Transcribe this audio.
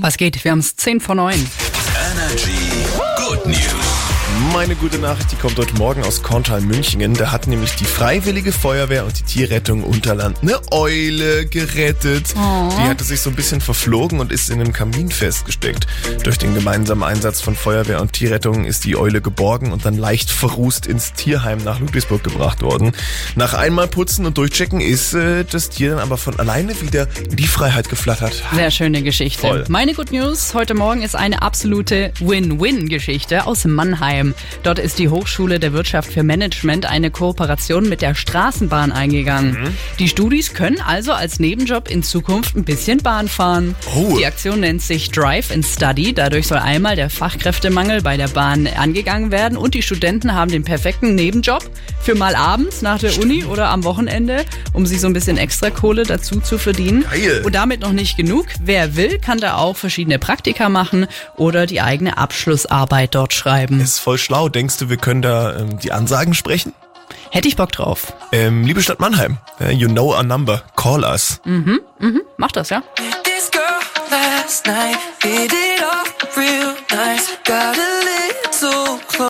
Was geht? Wir haben es 10 vor 9. Energy. Meine gute Nachricht, die kommt heute Morgen aus Korntal-Münchingen. Da hat nämlich die Freiwillige Feuerwehr und die Tierrettung Unterland eine Eule gerettet. Die hatte sich so ein bisschen verflogen und ist in einem Kamin festgesteckt. Durch den gemeinsamen Einsatz von Feuerwehr und Tierrettung ist die Eule geborgen und dann leicht verrußt ins Tierheim nach Ludwigsburg gebracht worden. Nach einmal putzen und durchchecken ist äh, das Tier dann aber von alleine wieder in die Freiheit geflattert. Sehr schöne Geschichte. Voll. Meine Good News heute Morgen ist eine absolute Win-Win-Geschichte aus Mannheim. Dort ist die Hochschule der Wirtschaft für Management eine Kooperation mit der Straßenbahn eingegangen. Mhm. Die Studis können also als Nebenjob in Zukunft ein bisschen Bahn fahren. Oh. Die Aktion nennt sich Drive and Study. Dadurch soll einmal der Fachkräftemangel bei der Bahn angegangen werden und die Studenten haben den perfekten Nebenjob für mal abends nach der Uni oder am Wochenende, um sich so ein bisschen extra Kohle dazu zu verdienen. Geil. Und damit noch nicht genug. Wer will, kann da auch verschiedene Praktika machen oder die eigene Abschlussarbeit dort schreiben. Ist voll schlau. Denkst du, wir können da ähm, die Ansagen sprechen? Hätte ich Bock drauf. Ähm, liebe Stadt Mannheim, äh, you know our number. Call us. Mach das, ja? This girl last night hit it off real